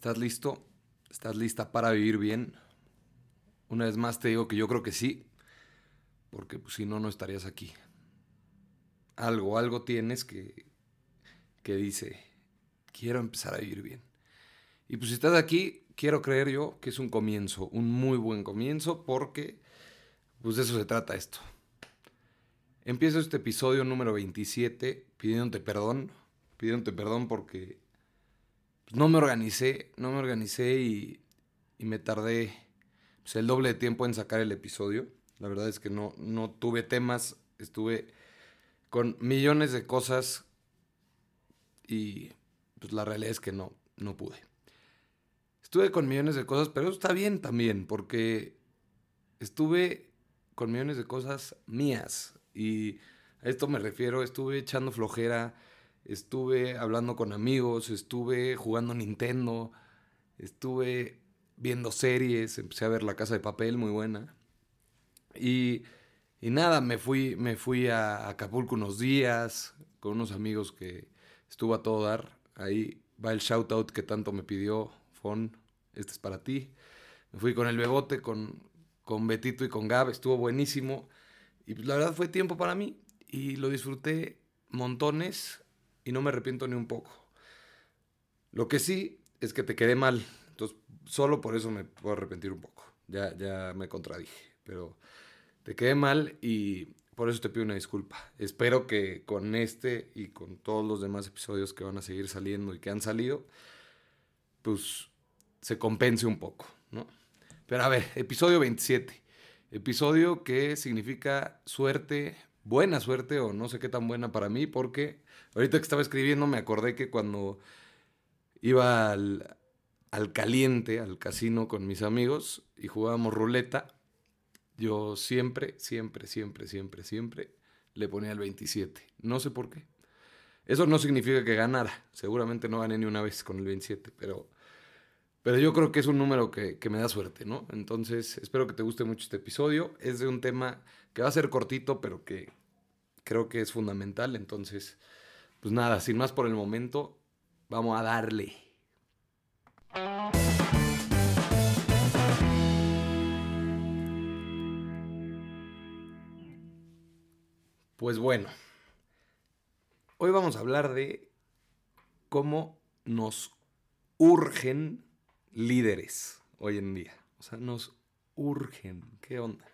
¿Estás listo? ¿Estás lista para vivir bien? Una vez más te digo que yo creo que sí, porque pues, si no, no estarías aquí. Algo, algo tienes que, que dice, quiero empezar a vivir bien. Y pues si estás aquí, quiero creer yo que es un comienzo, un muy buen comienzo, porque pues de eso se trata esto. Empiezo este episodio número 27 pidiéndote perdón, pidiéndote perdón porque no me organicé, no me organicé y, y me tardé pues, el doble de tiempo en sacar el episodio. La verdad es que no, no tuve temas, estuve con millones de cosas y pues la realidad es que no, no pude. Estuve con millones de cosas, pero eso está bien también, porque estuve con millones de cosas mías. Y a esto me refiero, estuve echando flojera, estuve hablando con amigos, estuve jugando Nintendo, estuve viendo series, empecé a ver La Casa de Papel, muy buena. Y, y nada, me fui, me fui a Acapulco unos días con unos amigos que estuvo a todo dar. Ahí va el shout out que tanto me pidió Fon, este es para ti. Me fui con el Bebote, con, con Betito y con Gab, estuvo buenísimo. Y pues, la verdad fue tiempo para mí y lo disfruté montones y no me arrepiento ni un poco. Lo que sí es que te quedé mal, entonces solo por eso me puedo arrepentir un poco. Ya, ya me contradije, pero te quedé mal y por eso te pido una disculpa. Espero que con este y con todos los demás episodios que van a seguir saliendo y que han salido, pues se compense un poco, ¿no? Pero a ver, episodio 27. Episodio que significa suerte, buena suerte o no sé qué tan buena para mí, porque ahorita que estaba escribiendo me acordé que cuando iba al, al caliente, al casino con mis amigos y jugábamos ruleta, yo siempre, siempre, siempre, siempre, siempre le ponía el 27. No sé por qué. Eso no significa que ganara. Seguramente no gané ni una vez con el 27, pero pero yo creo que es un número que, me da suerte, ¿no? Entonces, espero que te guste mucho este episodio. Es de un tema que va a ser cortito, pero que creo que es fundamental. Entonces, pues nada, sin más por el momento, vamos a darle. Pues bueno, hoy vamos a hablar de cómo nos urgen líderes hoy en día. O sea, nos urgen. ¿Qué onda?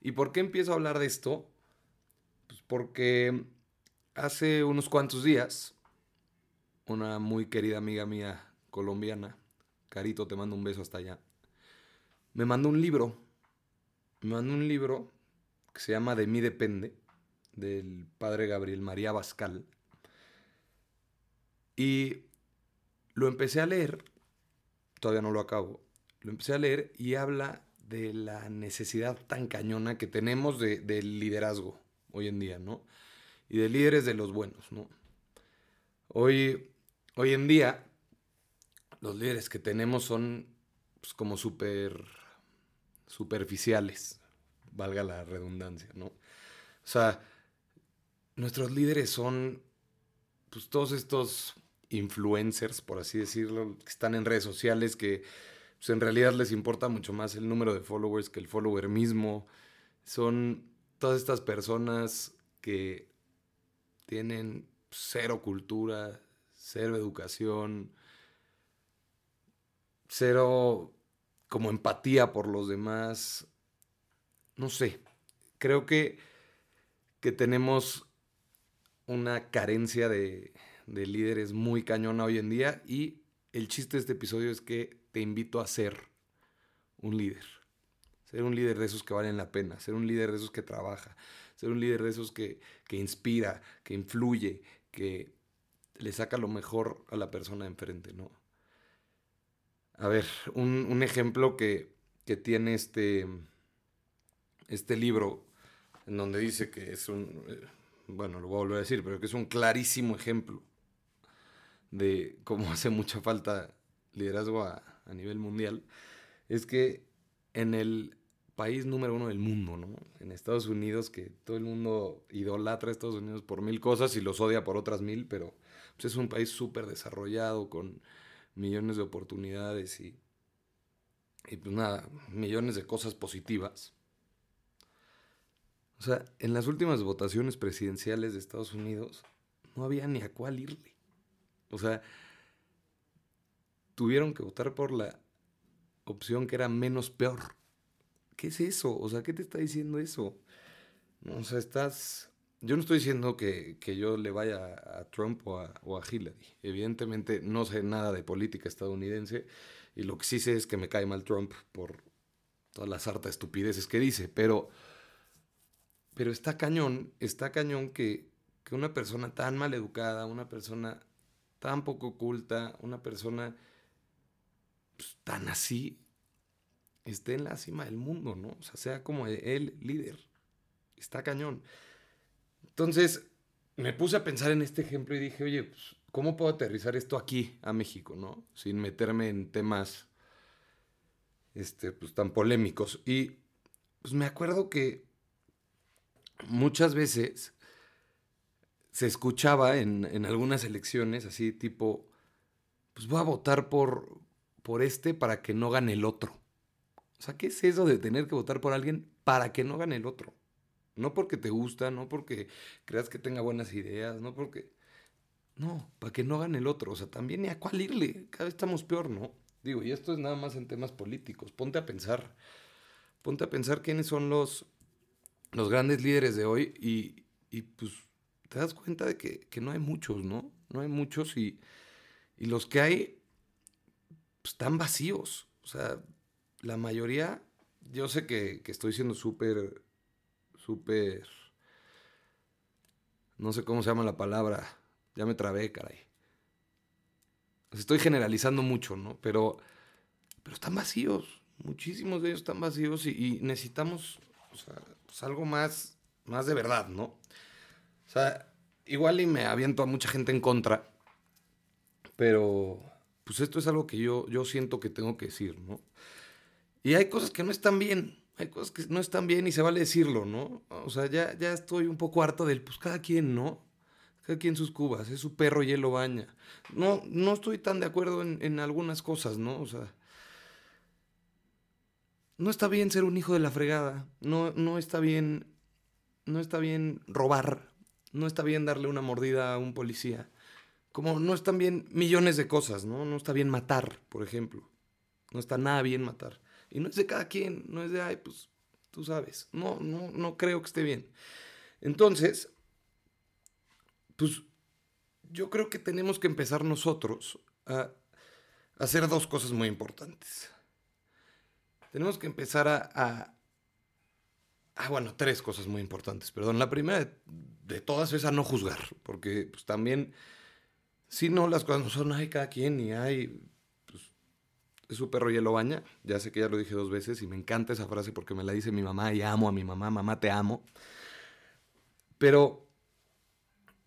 ¿Y por qué empiezo a hablar de esto? Pues porque hace unos cuantos días, una muy querida amiga mía colombiana, Carito, te mando un beso hasta allá, me mandó un libro. Me mandó un libro que se llama De mí depende, del padre Gabriel María Bascal. Y lo empecé a leer todavía no lo acabo, lo empecé a leer y habla de la necesidad tan cañona que tenemos de, del liderazgo hoy en día, ¿no? Y de líderes de los buenos, ¿no? Hoy, hoy en día, los líderes que tenemos son pues, como súper superficiales, valga la redundancia, ¿no? O sea, nuestros líderes son pues todos estos influencers, por así decirlo, que están en redes sociales, que pues, en realidad les importa mucho más el número de followers que el follower mismo. Son todas estas personas que tienen cero cultura, cero educación, cero como empatía por los demás. No sé, creo que, que tenemos una carencia de, de líderes muy cañona hoy en día y el chiste de este episodio es que te invito a ser un líder. Ser un líder de esos que valen la pena, ser un líder de esos que trabaja, ser un líder de esos que, inspira, que influye, que le saca lo mejor a la persona de enfrente, ¿no? A ver, un, ejemplo que, que, tiene este, este libro, en donde dice que es un, eh, bueno, lo voy a volver a decir, pero que es un clarísimo ejemplo de cómo hace mucha falta liderazgo a, nivel mundial, es que en el país número uno del mundo, ¿no? En Estados Unidos, que todo el mundo idolatra a Estados Unidos por mil cosas y los odia por otras mil, pero pues, es un país súper desarrollado, con millones de oportunidades y, y pues nada, millones de cosas positivas. O sea, en las últimas votaciones presidenciales de Estados Unidos no había ni a cuál irle. O sea, tuvieron que votar por la opción que era menos peor. ¿Qué es eso? O sea, ¿qué te está diciendo eso? o sea, estás... Yo no estoy diciendo que, yo le vaya a Trump o a, o a, Hillary. Evidentemente no sé nada de política estadounidense y lo que sí sé es que me cae mal Trump por todas las hartas estupideces que dice. Pero, pero está cañón, está cañón que, que una persona tan mal educada, una persona tan poco oculta, una persona pues, tan así, esté en la cima del mundo, ¿no? O sea, sea como el líder. Está cañón. Entonces, me puse a pensar en este ejemplo y dije, oye, pues, ¿cómo puedo aterrizar esto aquí, a México, ¿no? Sin meterme en temas este, pues, tan polémicos. Y pues me acuerdo que muchas veces se escuchaba en, en algunas elecciones así tipo, pues voy a votar por, por este para que no gane el otro. O sea, ¿qué es eso de tener que votar por alguien para que no gane el otro? No porque te gusta, no porque creas que tenga buenas ideas, no porque... No, para que no gane el otro. O sea, también ni a cuál irle. Cada vez estamos peor, ¿no? Digo, y esto es nada más en temas políticos. Ponte a pensar. Ponte a pensar quiénes son los, los grandes líderes de hoy y, y pues te das cuenta de que, que, no hay muchos, ¿no? No hay muchos y, y los que hay pues, están vacíos. O sea, la mayoría, yo sé que, estoy siendo súper, súper, no sé cómo se llama la palabra, ya me trabé, caray. estoy generalizando mucho, ¿no? Pero, pero están vacíos, muchísimos de ellos están vacíos y, necesitamos pues, algo más, más de verdad, ¿no? O sea, igual y me aviento a mucha gente en contra, pero pues esto es algo que yo, yo siento que tengo que decir, ¿no? Y hay cosas que no están bien, hay cosas que no están bien y se vale decirlo, ¿no? O sea, ya, ya estoy un poco harto del, pues cada quien, ¿no? Cada quien sus cubas, es su perro y él lo baña. No, no estoy tan de acuerdo en, en algunas cosas, ¿no? O sea, no está bien ser un hijo de la fregada, no, no está bien, no está bien robar, no está bien darle una mordida a un policía como no están bien millones de cosas, ¿no? No está bien matar, por ejemplo. No está nada bien matar. Y no es de cada quien, no es de, ay, pues tú sabes. No, no, no creo que esté bien. Entonces, pues yo creo que tenemos que empezar nosotros a hacer dos cosas muy importantes. Tenemos que empezar a, a Ah, bueno, tres cosas muy importantes, perdón. La primera de, todas es a no juzgar, porque pues también Sí, no, las cosas no son, hay cada quien y hay, pues, es su perro y él lo baña. Ya sé que ya lo dije dos veces y me encanta esa frase porque me la dice mi mamá y amo a mi mamá, mamá te amo. Pero,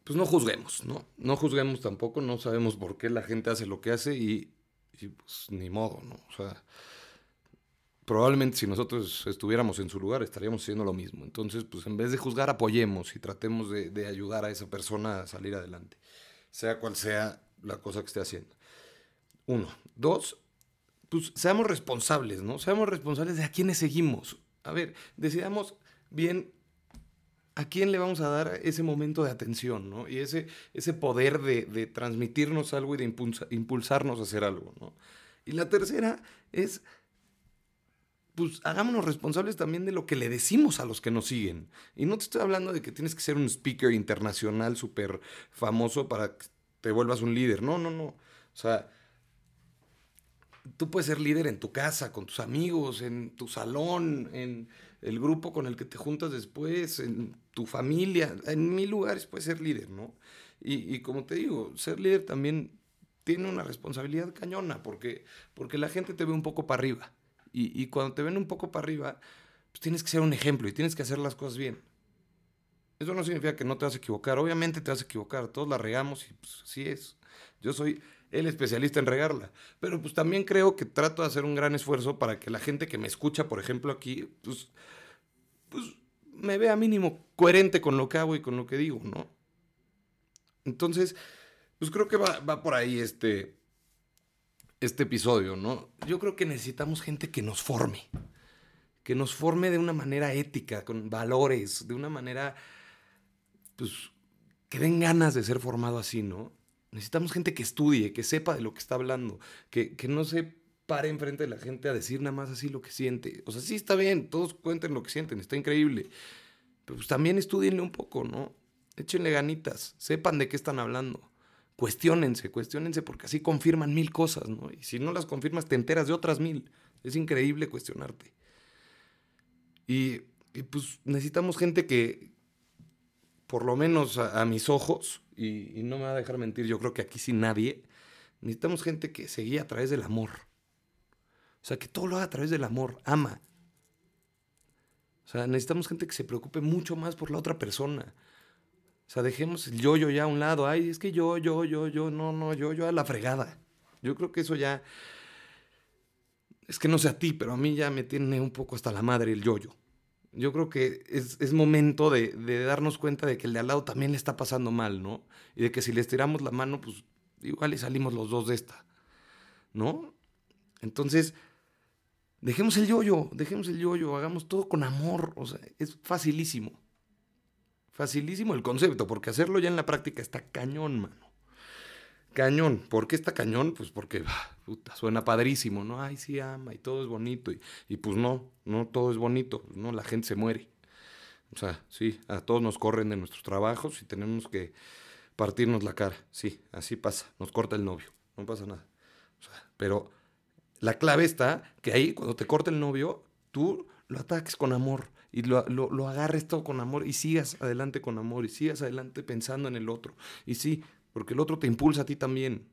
pues no juzguemos, ¿no? No juzguemos tampoco, no sabemos por qué la gente hace lo que hace y, pues ni modo, ¿no? O sea, probablemente si nosotros estuviéramos en su lugar estaríamos haciendo lo mismo. Entonces, pues en vez de juzgar, apoyemos y tratemos de, ayudar a esa persona a salir adelante sea cual sea la cosa que esté haciendo. Uno. Dos, pues seamos responsables, ¿no? Seamos responsables de a quiénes seguimos. A ver, decidamos bien a quién le vamos a dar ese momento de atención, ¿no? Y ese, ese poder de, transmitirnos algo y de impulsarnos a hacer algo, ¿no? Y la tercera es, pues hagámonos responsables también de lo que le decimos a los que nos siguen. Y no te estoy hablando de que tienes que ser un speaker internacional súper famoso para que te vuelvas un líder. No, no, no. O sea, tú puedes ser líder en tu casa, con tus amigos, en tu salón, en el grupo con el que te juntas después, en tu familia, en mil lugares puedes ser líder, ¿no? Y, y como te digo, ser líder también tiene una responsabilidad cañona, porque, porque la gente te ve un poco para arriba. Y, cuando te ven un poco para arriba, pues tienes que ser un ejemplo y tienes que hacer las cosas bien. Eso no significa que no te vas a equivocar. Obviamente te vas a equivocar. Todos la regamos y pues así es. Yo soy el especialista en regarla. Pero pues también creo que trato de hacer un gran esfuerzo para que la gente que me escucha, por ejemplo, aquí, pues, pues me vea mínimo coherente con lo que hago y con lo que digo, ¿no? Entonces, pues creo que va, va por ahí este, este episodio, ¿no? Yo creo que necesitamos gente que nos forme, que nos forme de una manera ética, con valores, de una manera, pues, que den ganas de ser formado así, ¿no? Necesitamos gente que estudie, que sepa de lo que está hablando, que, que no se pare enfrente de la gente a decir nada más así lo que siente. O sea, sí está bien, todos cuenten lo que sienten, está increíble. Pero pues también estudienle un poco, ¿no? Échenle ganitas, sepan de qué están hablando cuestionense, cuestionense porque así confirman mil cosas, ¿no? Y si no las confirmas, te enteras de otras mil. Es increíble cuestionarte. Y, pues necesitamos gente que, por lo menos a, mis ojos, y, y, no me va a dejar mentir, yo creo que aquí sin nadie, necesitamos gente que se guíe a través del amor. O sea, que todo lo haga a través del amor, ama. O sea, necesitamos gente que se preocupe mucho más por la otra persona. O sea, dejemos el yo-yo ya a un lado. Ay, es que yo, yo, yo, yo, no, no, yo, yo a la fregada. Yo creo que eso ya. Es que no sé a ti, pero a mí ya me tiene un poco hasta la madre el yo-yo. Yo creo que es, momento de, de, darnos cuenta de que el de al lado también le está pasando mal, ¿no? Y de que si le estiramos la mano, pues igual y salimos los dos de esta, ¿no? Entonces, dejemos el yo-yo, dejemos el yo-yo, hagamos todo con amor, o sea, es facilísimo. Facilísimo el concepto, porque hacerlo ya en la práctica está cañón, mano. Cañón. ¿Por qué está cañón? Pues porque ah, suena padrísimo, ¿no? Ay, sí ama y todo es bonito. Y, y, pues no, no todo es bonito, ¿no? La gente se muere. O sea, sí, a todos nos corren de nuestros trabajos y tenemos que partirnos la cara. Sí, así pasa. Nos corta el novio, no pasa nada. Pero la clave está que ahí, cuando te corta el novio, tú lo ataques con amor y lo, lo, agarres todo con amor y sigas adelante con amor y sigas adelante pensando en el otro. Y sí, porque el otro te impulsa a ti también.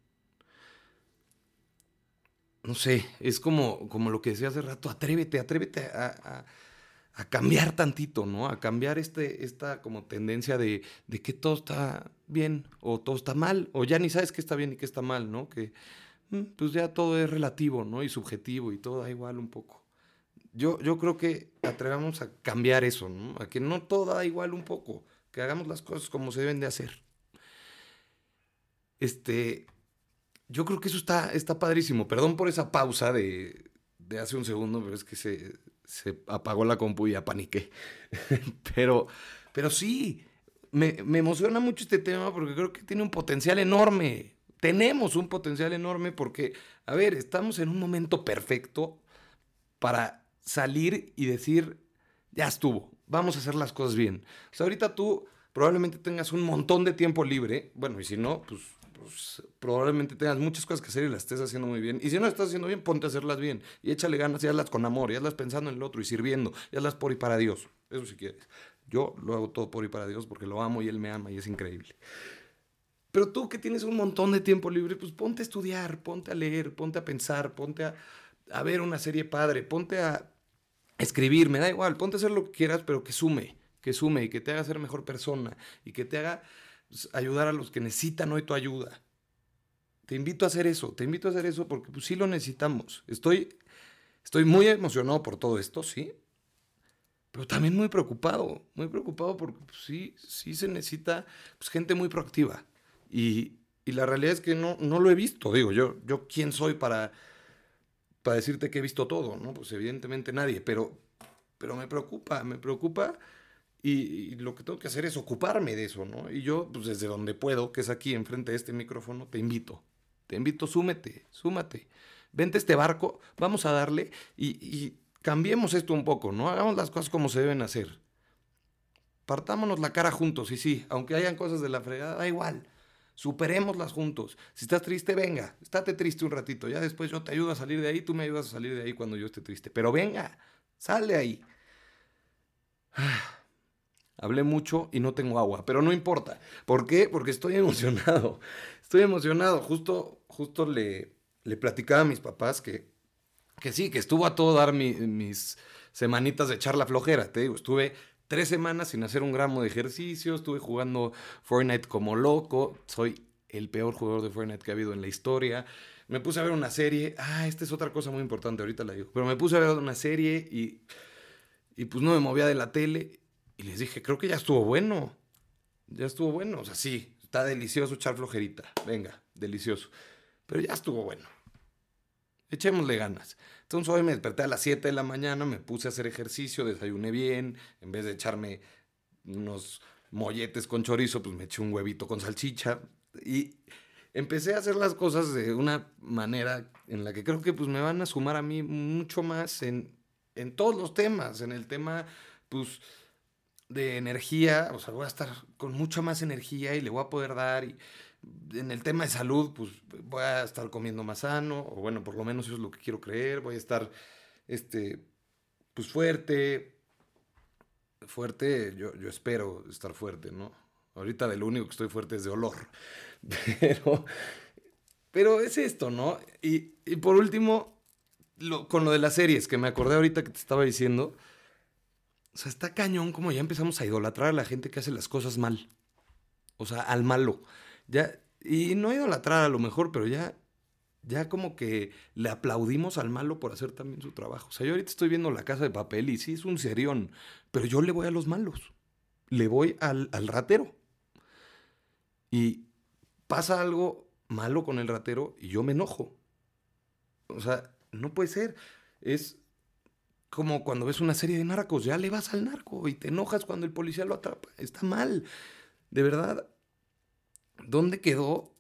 No sé, es como, como lo que decía hace rato, atrévete, atrévete a, cambiar tantito, ¿no? A cambiar este, esta como tendencia de, de, que todo está bien o todo está mal, o ya ni sabes qué está bien y qué está mal, ¿no? Que mm, pues ya todo es relativo, ¿no? Y subjetivo y todo da igual un poco yo, yo creo que atrevamos a cambiar eso, ¿no? A que no todo da igual un poco, que hagamos las cosas como se deben de hacer. Este, yo creo que eso está, está padrísimo. Perdón por esa pausa de, de hace un segundo, pero es que se, se apagó la compu y ya paniqué. pero, pero sí, me, me emociona mucho este tema porque creo que tiene un potencial enorme. Tenemos un potencial enorme porque, a ver, estamos en un momento perfecto para salir y decir, ya estuvo, vamos a hacer las cosas bien. O sea, ahorita tú probablemente tengas un montón de tiempo libre, bueno, y si no, pues, pues, probablemente tengas muchas cosas que hacer y las estés haciendo muy bien. Y si no estás haciendo bien, ponte a hacerlas bien. Y échale ganas y hazlas con amor, y hazlas pensando en el otro y sirviendo, y hazlas por y para Dios. Eso si quieres. Yo lo hago todo por y para Dios porque lo amo y Él me ama y es increíble. Pero tú que tienes un montón de tiempo libre, pues ponte a estudiar, ponte a leer, ponte a pensar, ponte a, a ver una serie padre, ponte a escribir, me da igual, ponte a hacer lo que quieras, pero que sume, que sume y que te haga ser mejor persona y que te haga pues, ayudar a los que necesitan hoy tu ayuda. Te invito a hacer eso, te invito a hacer eso porque pues sí lo necesitamos. Estoy, estoy muy emocionado por todo esto, sí, pero también muy preocupado, muy preocupado porque pues, sí, sí se necesita gente muy proactiva. Y, y, la realidad es que no, no lo he visto, digo, yo, yo quién soy para para decirte que he visto todo, ¿no? Pues evidentemente nadie, pero, pero me preocupa, me preocupa y, lo que tengo que hacer es ocuparme de eso, ¿no? Y yo, pues desde donde puedo, que es aquí enfrente de este micrófono, te invito, te invito, súmete, súmate, vente este barco, vamos a darle y, y cambiemos esto un poco, ¿no? Hagamos las cosas como se deben hacer. Partámonos la cara juntos, y sí, aunque hayan cosas de la fregada, da igual. Superémoslas juntos. Si estás triste, venga, estate triste un ratito. Ya después yo te ayudo a salir de ahí, tú me ayudas a salir de ahí cuando yo esté triste. Pero venga, sal de ahí. Hablé mucho y no tengo agua, pero no importa. ¿Por qué? Porque estoy emocionado. Estoy emocionado. Justo, justo le, le platicaba a mis papás que, que sí, que estuvo a todo dar mis semanitas de echar la flojera. Te digo, estuve tres semanas sin hacer un gramo de ejercicio, estuve jugando Fortnite como loco, soy el peor jugador de Fortnite que ha habido en la historia. Me puse a ver una serie, ah, esta es otra cosa muy importante, ahorita la digo, pero me puse a ver una serie y, y pues no me movía de la tele y les dije, creo que ya estuvo bueno, ya estuvo bueno, o sea, sí, está delicioso echar flojerita, venga, delicioso, pero ya estuvo bueno. Echémosle ganas. Entonces hoy me desperté a las 7 de la mañana, me puse a hacer ejercicio, desayuné bien, en vez de echarme unos molletes con chorizo, pues me eché un huevito con salchicha y empecé a hacer las cosas de una manera en la que creo que pues me van a sumar a mí mucho más en, en todos los temas, en el tema pues de energía, o sea, voy a estar con mucha más energía y le voy a poder dar y en el tema de salud, pues voy a estar comiendo más sano, o bueno, por lo menos eso es lo que quiero creer, voy a estar, este, pues fuerte, fuerte, yo, yo espero estar fuerte, ¿no? Ahorita de lo único que estoy fuerte es de olor, pero, pero es esto, ¿no? Y, y por último, lo, con lo de las series, que me acordé ahorita que te estaba diciendo, o sea, está cañón como ya empezamos a idolatrar a la gente que hace las cosas mal. O sea, al malo. Ya, y no idolatrar a lo mejor, pero ya, ya como que le aplaudimos al malo por hacer también su trabajo. O sea, yo ahorita estoy viendo La Casa de Papel y sí es un serión, pero yo le voy a los malos. Le voy al, al ratero. Y pasa algo malo con el ratero y yo me enojo. O sea, no puede ser. Es como cuando ves una serie de narcos, ya le vas al narco y te enojas cuando el policía lo atrapa. Está mal. De verdad, ¿dónde quedó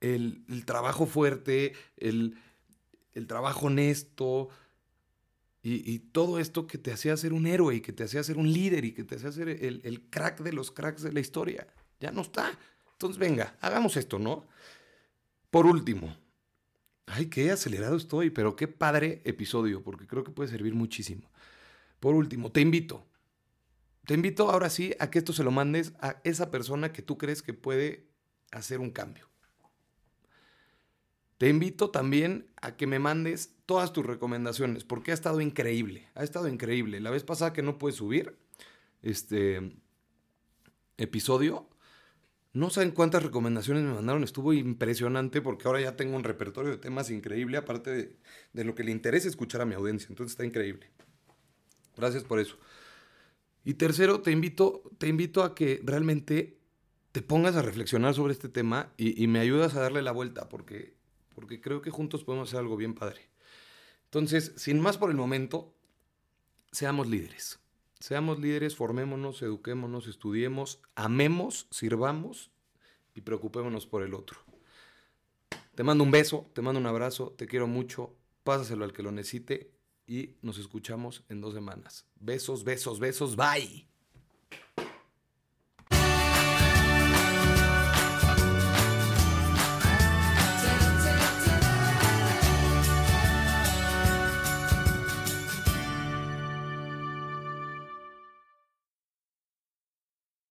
el, trabajo fuerte, el, trabajo honesto y, y, todo esto que te hacía ser un héroe y que te hacía ser un líder y que te hacía ser el, el crack de los cracks de la historia? Ya no está. Entonces, venga, hagamos esto, ¿no? Por último, ay, qué acelerado estoy, pero qué padre episodio, porque creo que puede servir muchísimo. Por último, te invito, te invito ahora sí a que esto se lo mandes a esa persona que tú crees que puede hacer un cambio. Te invito también a que me mandes todas tus recomendaciones, porque ha estado increíble, ha estado increíble. La vez pasada que no pude subir este episodio, no saben cuántas recomendaciones me mandaron, estuvo impresionante porque ahora ya tengo un repertorio de temas increíble, aparte de, de, lo que le interesa escuchar a mi audiencia, entonces está increíble. Gracias por eso. Y tercero, te invito, te invito a que realmente te pongas a reflexionar sobre este tema y, me ayudas a darle la vuelta, porque, porque creo que juntos podemos hacer algo bien padre. Entonces, sin más por el momento, seamos líderes. Seamos líderes, formémonos, eduquémonos, estudiemos, amemos, sirvamos y preocupémonos por el otro. Te mando un beso, te mando un abrazo, te quiero mucho, pásaselo al que lo necesite y nos escuchamos en dos semanas. Besos, besos, besos, bye.